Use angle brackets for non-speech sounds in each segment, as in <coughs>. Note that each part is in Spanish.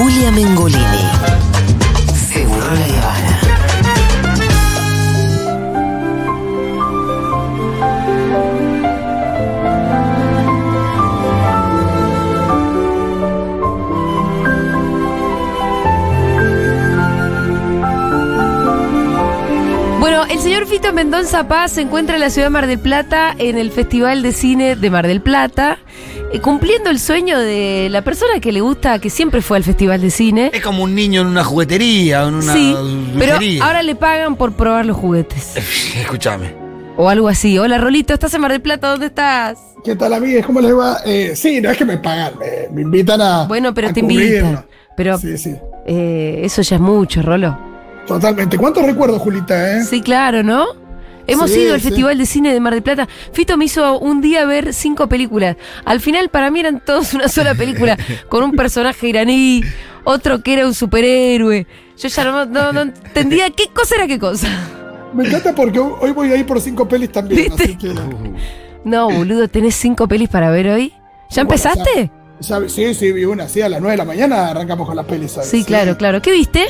Julia Mengolini. Seguro Habana. Bueno, el señor Fito Mendoza Paz se encuentra en la ciudad de Mar del Plata en el Festival de Cine de Mar del Plata, cumpliendo el sueño de la persona que le gusta, que siempre fue al Festival de Cine. Es como un niño en una juguetería, en una Sí, pero ahora le pagan por probar los juguetes. <laughs> Escúchame. O algo así. Hola, Rolito, ¿estás en Mar del Plata? ¿Dónde estás? ¿Qué tal, amigues? ¿Cómo les va? Eh, sí, no es que me pagan, me, me invitan a. Bueno, pero a te cubrirlo. invitan. Pero Sí, sí, eh, eso ya es mucho, Rolo. totalmente. ¿Cuántos recuerdos, Julita, eh? Sí, claro, ¿no? Hemos Sí, ido al sí. Festival de Cine de Mar del Plata. Fito me hizo un día ver cinco películas. Al final, para mí eran todos una sola película, <laughs> con un personaje iraní, otro que era un superhéroe. Yo ya no, no- no entendía qué cosa era qué cosa. Me encanta porque hoy voy a ir por cinco pelis también. Así que. <laughs> No, boludo, ¿tenés cinco pelis para ver hoy? ¿Ya Bueno, empezaste? ya- sí, sí, vi una. Sí, a las nueve de la mañana arrancamos con las pelis. ¿sabes? Sí, claro, claro. ¿Qué viste?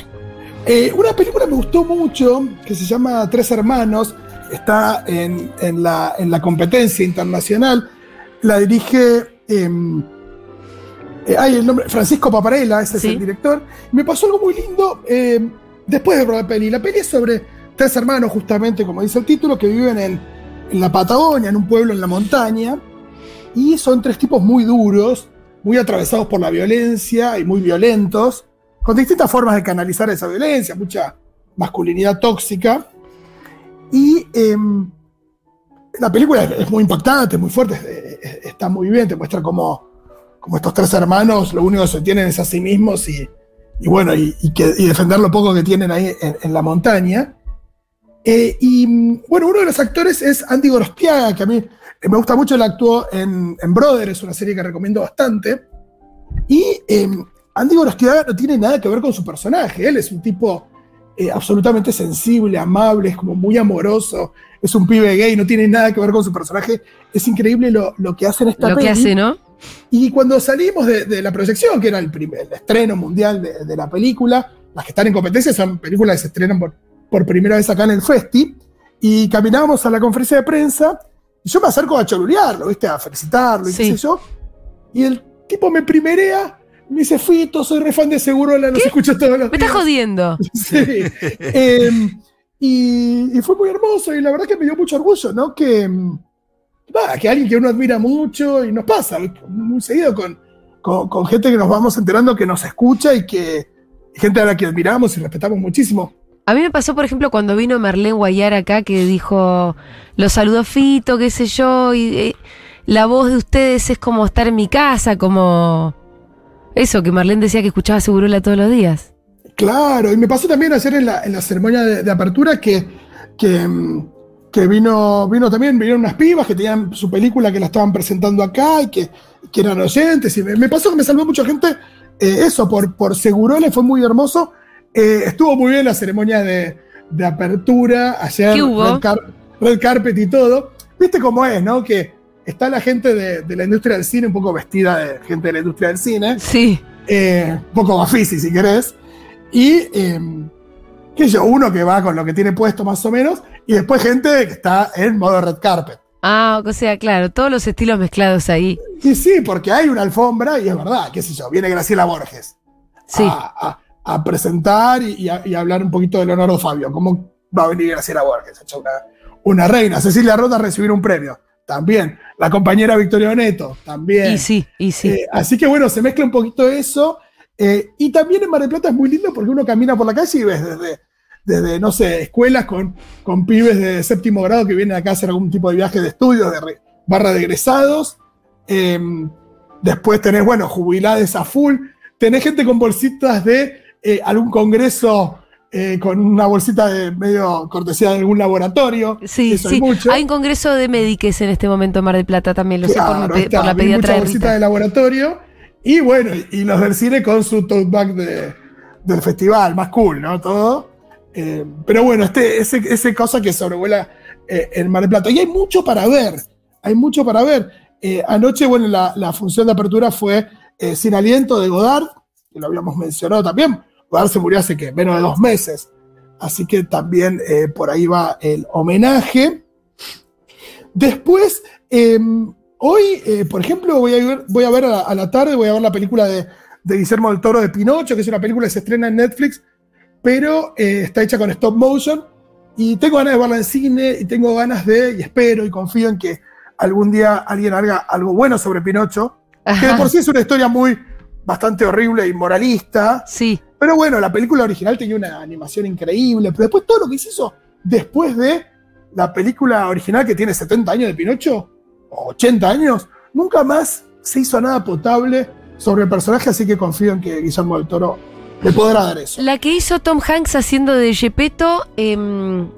Eh, una película me gustó mucho que se llama Tres Hermanos. Está en, en la, en la competencia internacional. La dirige. em, eh, ay, el nombre. Francisco Paparella, ese Sí. es el director. Me pasó algo muy lindo em, después de ver la peli. La peli es sobre tres hermanos, justamente, como dice el título, que viven en, en la Patagonia, en un pueblo en la montaña. Y son tres tipos muy duros, muy atravesados por la violencia y muy violentos, con distintas formas de canalizar esa violencia, mucha masculinidad tóxica. Y em, la película es, muy impactante, muy fuerte, es- es- está muy bien, te muestra cómo, cómo estos tres hermanos lo único que se tienen es a sí mismos y, bueno, y, defender lo poco que tienen ahí en, en la montaña. Eh, y bueno, uno de los actores es Andy Gorostiaga, que a mí me gusta mucho, él actuó en, en Brother, es una serie que recomiendo bastante. Y eh, Andy Gorostiaga no tiene nada que ver con su personaje, él es un tipo eh, absolutamente sensible, amable, es como muy amoroso, es un pibe gay, no tiene nada que ver con su personaje, es increíble lo, lo que hace en esta Lo que peli. hace, ¿no? Y cuando salimos de, de la proyección, que era el, primer, el estreno mundial de, de la película, las que están en competencia son películas que se estrenan por, por primera vez acá en el Festi, y caminábamos a la conferencia de prensa, y yo me acerco a cholulearlo, ¿viste? A felicitarlo y Sí. qué sé yo, y el tipo me primerea, me dice, Fito, soy re fan de Segurola, los escucho todos los Me estás días". jodiendo. <laughs> Sí. Em, y, y fue muy hermoso y la verdad que me dio mucho orgullo, ¿no? Que, em, nada, que alguien que uno admira mucho y nos pasa muy seguido con, con, con gente que nos vamos enterando que nos escucha y que gente a la que admiramos y respetamos muchísimo. A mí me pasó, por ejemplo, cuando vino Marlene Guayar acá, que dijo, lo saludó Fito, qué sé yo, y eh, la voz de ustedes es como estar en mi casa, como... Eso, que Marlene decía que escuchaba Segurola todos los días. Claro, y me pasó también ayer en la, en la ceremonia de, de apertura que, que, que vino, vino también, vinieron unas pibas que tenían su película que la estaban presentando acá y que, que eran oyentes. Y me, me pasó que me saludó mucha gente. eh, eso, por, por Segurola, fue muy hermoso. Eh, estuvo muy bien la ceremonia de, de apertura ayer. ¿Qué hubo? Red, car- red carpet y todo. Viste cómo es, ¿no? Que está la gente de, de la industria del cine un poco vestida de gente de la industria del cine Sí. eh, un poco bafisi si querés, y eh, qué sé yo, uno que va con lo que tiene puesto más o menos, y después gente que está en modo red carpet. Ah, o sea, claro, todos los estilos mezclados ahí. Y sí, porque hay una alfombra, y es verdad, qué sé yo, viene Graciela Borges Sí. a, a- a presentar y, y a, y hablar un poquito de Leonardo Fabio, cómo va a venir Graciela Borges, una, una reina, Cecilia Rota a recibir un premio, también, la compañera Victoria Oneto, también. Y sí, y sí. Eh, así que bueno, se mezcla un poquito eso. eh, y también en Mar del Plata es muy lindo porque uno camina por la calle y ves desde, desde no sé, escuelas con, con pibes de séptimo grado que vienen acá a hacer algún tipo de viaje de estudios, de re- barra de egresados. eh, después tenés, bueno, jubilades a full. Tenés gente con bolsitas de eh, algún congreso eh, con una bolsita de medio cortesía de algún laboratorio. Sí, Eso hay sí. mucho. Hay un congreso de médiques en este momento en Mar del Plata también, lo sé Claro, por, mi pe- está, por la pediatra mucha bolsita de laboratorio. Y bueno, y los del cine con su tote bag de- del festival, más cool, ¿no? Todo. Eh, pero bueno, este, ese, ese cosa que sobrevuela eh, en Mar del Plata. Y hay mucho para ver. Hay mucho para ver. Eh, anoche, bueno, la, la función de apertura fue Sin Aliento de Godard, que lo habíamos mencionado también. Godard se murió hace que menos de dos meses. Así que también eh, por ahí va el homenaje. Después, eh, hoy, eh, por ejemplo, voy a ver, voy a, ver a, la, a, la, tarde, voy a ver la película de, de, Guillermo del Toro de Pinocho, que es una película que se estrena en Netflix, pero eh, está hecha con stop motion. Y tengo ganas de verla en cine y tengo ganas de, y espero y confío en que algún día alguien haga algo bueno sobre Pinocho, Ajá. que de por sí es una historia muy bastante horrible y moralista. Sí. Pero bueno, la película original tenía una animación increíble, pero después todo lo que se hizo después de la película original que tiene 70 años de Pinocho, o 80 años, nunca más se hizo nada potable sobre el personaje, así que confío en que Guillermo del Toro le podrá dar eso. La que hizo Tom Hanks haciendo de Gepetto eh,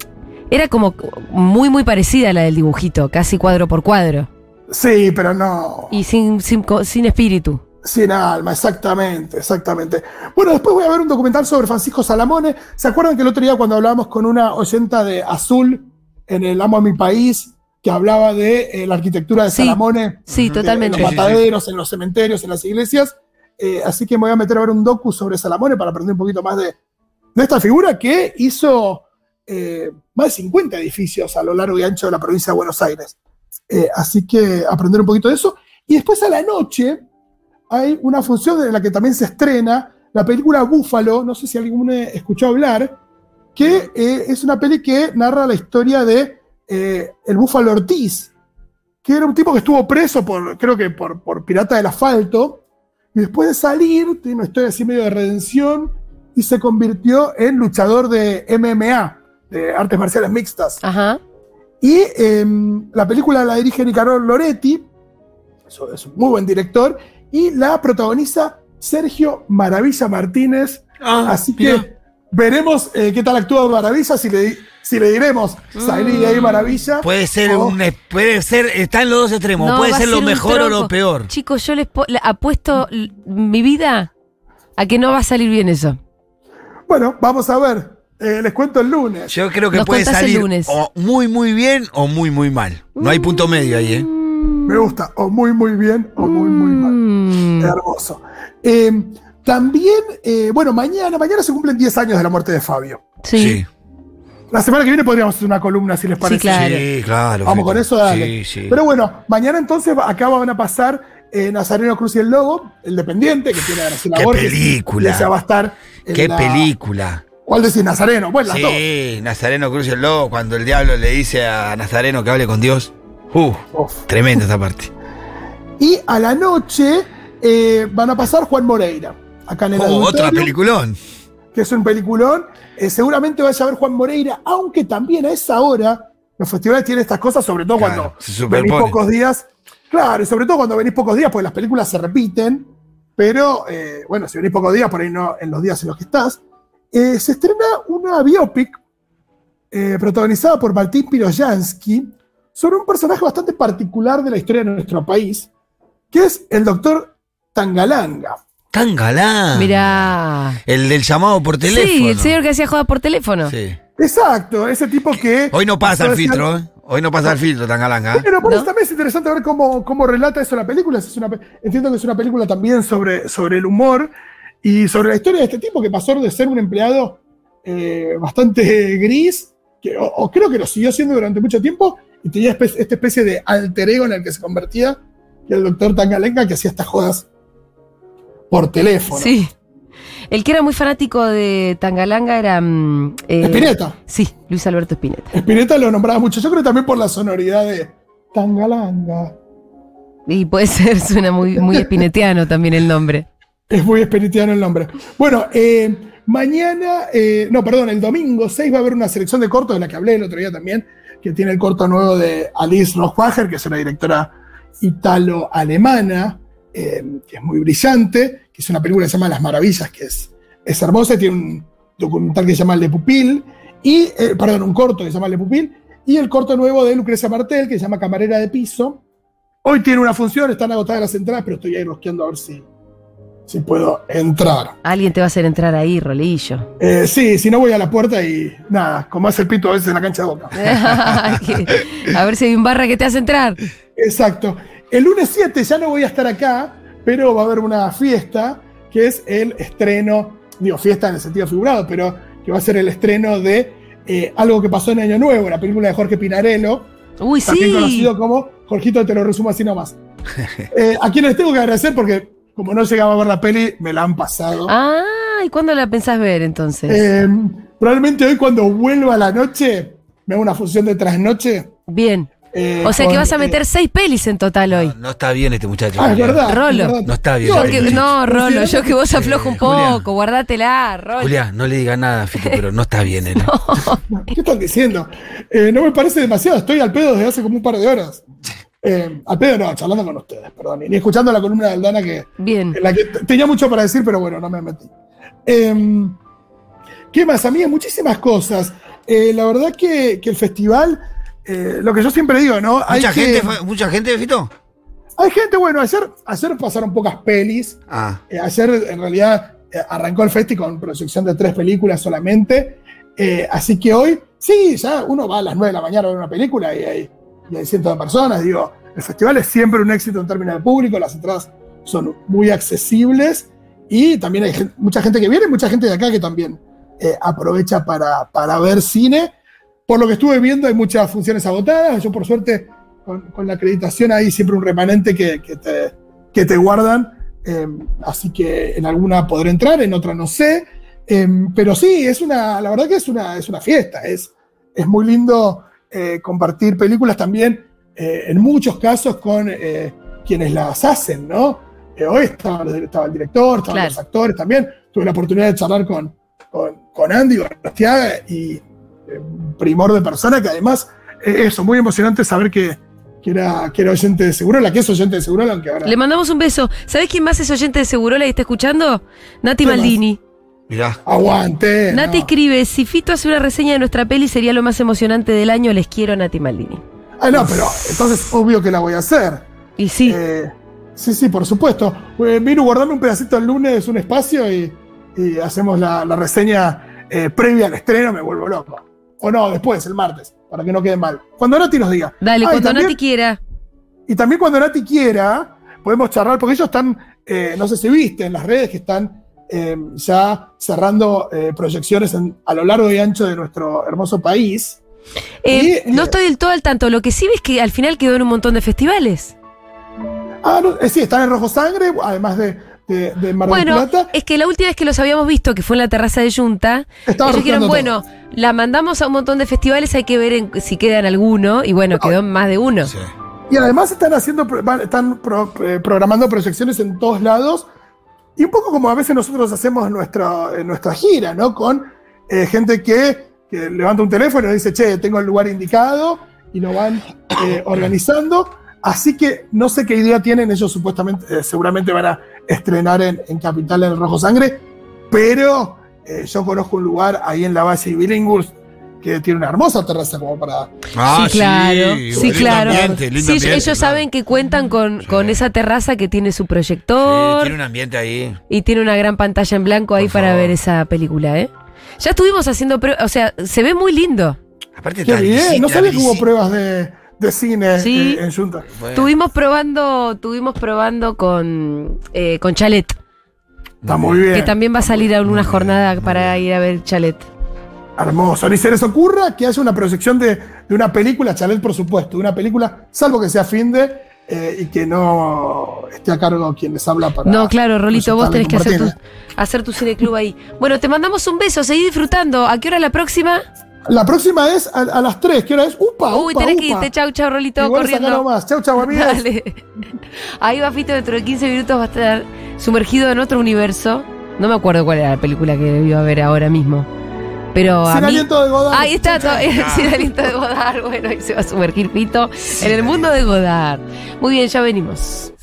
era como muy, muy parecida a la del dibujito, casi cuadro por cuadro. Sí, pero no. Y sin, sin, sin espíritu. Sin alma, exactamente, exactamente. Bueno, después voy a ver un documental sobre Francisco Salamone. ¿Se acuerdan que el otro día cuando hablábamos con una oyenta de Azul en el Amo a mi país, que hablaba de eh, la arquitectura de sí, Salamone? Sí, totalmente. En los mataderos, en los cementerios, en las iglesias. Eh, así que me voy a meter a ver un docu sobre Salamone para aprender un poquito más de, de esta figura que hizo eh, más de 50 edificios a lo largo y ancho de la provincia de Buenos Aires. Eh, así que aprender un poquito de eso. Y después a la noche hay una función en la que también se estrena la película Búfalo, no sé si alguno escuchó hablar, que eh, es una peli que narra la historia de eh, el Búfalo Ortiz, que era un tipo que estuvo preso por, creo que por, por pirata del asfalto, y después de salir, tiene una historia así medio de redención, y se convirtió en luchador de MMA, de artes marciales mixtas. Ajá. Y eh, la película la dirige Nicanor Loretti, es un muy buen director, y la protagoniza Sergio Maravilla Martínez. Ah, Así que mira. veremos eh, qué tal actúa Maravilla, si le, si le diremos salí de ahí Maravilla. Puede ser, o- un, puede ser, está en los dos extremos, No, puede ser lo mejor o lo peor. Chicos, yo les apuesto mi vida a que no va a salir bien eso. Bueno, vamos a ver. Eh, les cuento el lunes. Yo creo que Nos puede el salir lunes. o muy muy bien o muy muy mal. No hay punto medio ahí, ¿eh? Me gusta. O muy, muy bien o muy, muy mal. Mm. Hermoso. Eh, también, eh, bueno, mañana, mañana se cumplen 10 años de la muerte de Fabio. Sí. La semana que viene podríamos hacer una columna, si les parece. claro. Sí, claro. Vamos con eso, dale. Sí, sí. Pero bueno, mañana entonces acá van a pasar eh, Nazareno Cruz y el Lobo, el dependiente, que tiene a Graciela Qué Borges. película. Esa va a estar. en Qué la- película. ¿Cuál decís, Nazareno? Bueno, las dos. Sí, Nazareno Cruz y el Lobo, cuando el diablo le dice a Nazareno que hable con Dios. Uh, tremenda esa parte. Y a la noche eh, van a pasar Juan Moreira, acá en el Oh, Adulterio, peliculón. que es un peliculón. Eh, seguramente vaya a ver Juan Moreira, aunque también a esa hora los festivales tienen estas cosas, sobre todo Claro, cuando venís pocos días. Claro, y sobre todo cuando venís pocos días, porque las películas se repiten. Pero eh, bueno, si venís pocos días, por ahí no en los días en los que estás. Se estrena una biopic protagonizada por Martín Piroyansky sobre un personaje bastante particular de la historia de nuestro país, que es el doctor Tangalanga. Tan galán. Mirá. El del llamado por teléfono. Sí, el señor que hacía joda por teléfono. Sí. Exacto, ese tipo que. Hoy no pasa el filtro, ¿eh? Hoy no pasa el filtro tan galanga. ¿eh? Pero por eso también es interesante ver cómo, cómo relata eso la película. Es una pe- entiendo que es una película también sobre, sobre el humor y sobre la historia de este tipo que pasó de ser un empleado eh, bastante gris, que, o, o creo que lo siguió siendo durante mucho tiempo, y tenía esta especie de alter ego en el que se convertía, que era el doctor Tangalenga, que hacía estas jodas por teléfono. Sí. El que era muy fanático de Tangalanga era. mm, eh, Spinetta. Sí, Luis Alberto Spinetta. Spinetta lo nombraba mucho. Yo creo también por la sonoridad de Tangalanga. Y puede ser, <laughs> suena muy, muy espinetiano también el nombre. Es muy espiritiano el nombre. Bueno, eh, mañana, eh, no, perdón, el domingo 6 va a haber una selección de cortos de la que hablé el otro día también, que tiene el corto nuevo de Alice Rohwager, que es una directora italo-alemana, eh, que es muy brillante, que es una película que se llama Las Maravillas, que es, es hermosa, tiene un documental que se llama Le Pupil, y, eh, perdón, un corto que se llama Le Pupil, y el corto nuevo de Lucrecia Martel, que se llama Camarera de Piso. Hoy tiene una función, están agotadas las entradas, pero estoy ahí rosqueando a ver si, si puedo entrar. Alguien te va a hacer entrar ahí, Rolillo. Eh, sí, si no voy a la puerta y nada, como hace el pito a veces en la cancha de boca. <laughs> a ver si hay un barra que te hace entrar. Exacto. El lunes 7 ya no voy a estar acá, pero va a haber una fiesta que es el estreno, digo, fiesta en el sentido figurado, pero que va a ser el estreno de eh, algo que pasó en Año Nuevo, la película de Jorge Pinarello, Uy, también sí. conocido como Jorgito, te lo resumo así nomás. <laughs> Eh, a quienes tengo que agradecer porque como no llegaba a ver la peli, me la han pasado. Ah, ¿y cuándo la pensás ver entonces? Eh, probablemente hoy cuando vuelva a la noche, me hago una función de trasnoche. Bien. eh, O sea que vas a eh, meter seis pelis en total hoy. No, no está bien este muchacho. Ah, es Julián. verdad. Rolo. es verdad. No está bien. No, Yo que- Julián. no, Rolo, yo que vos Eh, aflojo un Julián. poco, guardátela, Rolo. Julián, no le diga nada, Fito, pero no está bien él. <laughs> ¿Qué están diciendo? Eh, no me parece demasiado, estoy al pedo desde hace como un par de horas. Eh, al pedo no, charlando con ustedes, perdón. Y ni escuchando la columna de Aldana que, Bien. en la que t- tenía mucho para decir, pero bueno, no me metí. Eh, ¿Qué más? A mí hay muchísimas cosas. Eh, la verdad que, que el festival, eh, lo que yo siempre digo, ¿no? Hay ¿Mucha que- gente, mucha gente, Fito? Hay gente, bueno, ayer, ayer pasaron pocas pelis. Ah, Eh, ayer en realidad eh, arrancó el festi con proyección de tres películas solamente. Eh, así que hoy, sí, ya uno va a las 9 de la mañana a ver una película y hay, y hay cientos de personas. Digo, el festival es siempre un éxito en términos de público, las entradas son muy accesibles y también hay gen- mucha gente que viene, mucha gente de acá que también eh, aprovecha para, para ver cine. Por lo que estuve viendo, hay muchas funciones agotadas. Yo, por suerte, con, con la acreditación hay siempre un remanente que, que te, que te guardan. eh, así que en alguna podré entrar, en otra no sé. Eh, pero sí, es una, la verdad que es una, es una fiesta. Es, es muy lindo eh, compartir películas también, eh, en muchos casos, con eh, quienes las hacen, ¿no? Hoy estaba, estaba el director, estaban Claro. los actores también. Tuve la oportunidad de charlar con, con, con Andy Gorostiaga y primor de persona que además, eso, muy emocionante saber que, que, era, que era oyente de Segurola, que es oyente de Segurola, aunque ahora... Le mandamos un beso. ¿Sabés quién más es oyente de Segurola y está escuchando? Nati ¿Quién más? Mirá. Aguante. Nati no. escribe, si Fito hace una reseña de nuestra peli sería lo más emocionante del año, les quiero Nati Maldini. Ah, no, pero entonces obvio que la voy a hacer. Y sí, Eh, sí, sí, por supuesto. Eh, Miru, guardame un pedacito el lunes, un espacio y, y hacemos la, la reseña eh, previa al estreno, me vuelvo loco. O no, después, el martes, para que no quede mal. Cuando Nati nos diga. dale, Ah, cuando también- Nati quiera. Y también cuando Nati quiera, podemos charlar, porque ellos están, eh, no sé si viste en las redes que están eh, ya cerrando eh, proyecciones en- a lo largo y ancho de nuestro hermoso país. Eh, Y, no eh, estoy del todo al tanto. Lo que sí ves que al final quedó en un montón de festivales. Ah, no, eh, sí, están en Rojo Sangre, además de, de, de Mar del Bueno, Plata. es que la última vez que los habíamos visto, que fue en la terraza de Junta, Estaba ellos dijeron, bueno, la mandamos a un montón de festivales, hay que ver en- si queda en alguno. Y bueno, quedó en más de uno. Sí. Y además están haciendo, están pro- eh, programando proyecciones en todos lados. Y un poco como a veces nosotros hacemos nuestra, nuestra gira, ¿no? Con eh, gente que, que levanta un teléfono y dice, che, tengo el lugar indicado, y lo van eh, <coughs> organizando. Así que no sé qué idea tienen, ellos supuestamente, eh, seguramente van a estrenar en, en Capital en el Rojo Sangre, pero eh, yo conozco un lugar ahí en la base de Billinghurst que tiene una hermosa terraza como para Ah, sí, claro. Sí, claro. ambiente, lindo Sí, ambiente, ellos claro. saben que cuentan con, Sí. con esa terraza que tiene su Sí, proyector tiene un ambiente ahí. y tiene una gran pantalla en blanco ahí Por para favor. ver esa película, ¿eh? Ya estuvimos haciendo, prue- o sea, se ve muy lindo. Aparte Qué está bien, visita, no sabía que hubo pruebas de, de cine Sí. eh, en Junta. Bueno, Tuvimos probando, tuvimos probando con, eh, con Chalet, Está muy bien. que también va a salir a una jornada para ir a ver Chalet. Hermoso. Ni se les ocurra que haya una proyección de, de una película, Chalet, por supuesto, de una película, salvo que sea fin de eh, y que no esté a cargo quien les habla para. No, claro, Rolito, vos tenés que hacer tu, hacer tu cineclub ahí. Bueno, te mandamos un beso, seguí disfrutando. ¿A qué hora la próxima? La próxima es a, a las 3. ¿Qué hora es? ¡Upa! Uy, upa, tenés que upa. irte, chau, chau, Rolito, Igual corriendo. nomás. Chau, chau, amigas. Dale. Ahí va Fito, dentro de 15 minutos va a estar sumergido en otro universo. No me acuerdo cuál era la película que iba a ver ahora mismo. Pero a Sin mí... aliento de Godard. Ahí está, todo- sin aliento de Godard. <laughs> Bueno, ahí se va a sumergir Fito en el mundo de Godard. Muy bien, ya venimos.